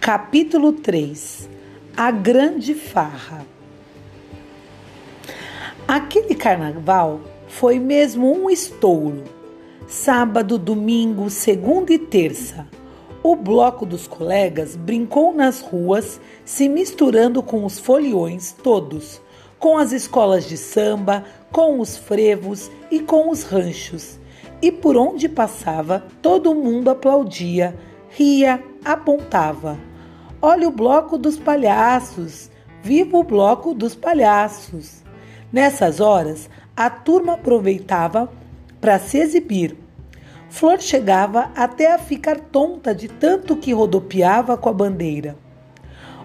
Capítulo 3 A Grande Farra Aquele carnaval foi mesmo um estouro. Sábado, domingo, segunda e terça. O bloco dos colegas brincou nas ruas, se misturando com os foliões todos, com as escolas de samba, com os frevos e com os ranchos. E por onde passava, todo mundo aplaudia, ria, apontava. Olha o bloco dos palhaços! Viva o bloco dos palhaços! Nessas horas, a turma aproveitava para se exibir. Flor chegava até a ficar tonta de tanto que rodopiava com a bandeira.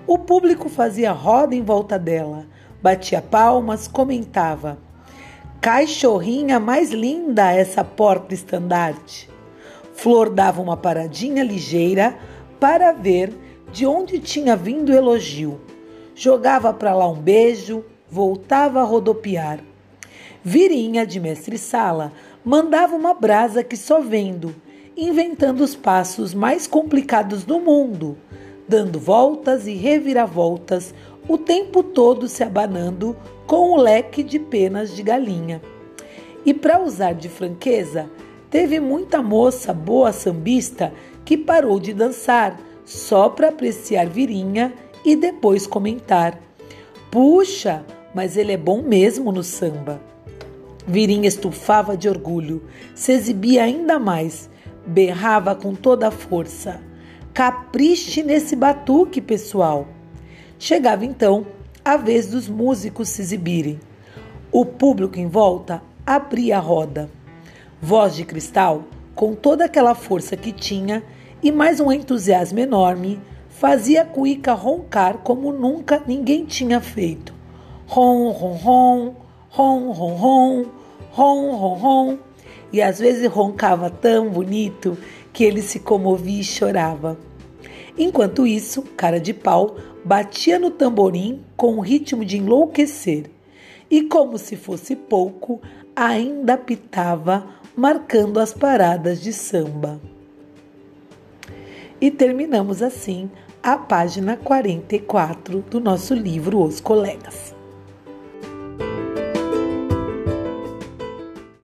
O público fazia roda em volta dela, batia palmas, comentava: Cachorrinha mais linda essa porta-estandarte. Flor dava uma paradinha ligeira para ver de onde tinha vindo o elogio. Jogava para lá um beijo, voltava a rodopiar. Virinha de mestre-sala mandava uma brasa que só vendo, inventando os passos mais complicados do mundo, dando voltas e reviravoltas, o tempo todo se abanando com o leque de penas de galinha. E para usar de franqueza, teve muita moça boa sambista que parou de dançar só para apreciar Virinha e depois comentar: Puxa, mas ele é bom mesmo no samba. Virinha estufava de orgulho, se exibia ainda mais, berrava com toda a força. Capriche nesse batuque, pessoal! Chegava então a vez dos músicos se exibirem. O público em volta abria a roda. Voz de cristal, com toda aquela força que tinha e mais um entusiasmo enorme, fazia a cuíca roncar como nunca ninguém tinha feito. Ron, ron, ron, ron, ron, ron, ron, ron, ron. E às vezes roncava tão bonito que ele se comovia e chorava. Enquanto isso, cara de pau batia no tamborim com o ritmo de enlouquecer. E como se fosse pouco, ainda pitava, marcando as paradas de samba. E terminamos assim a página 44 do nosso livro Os Colegas.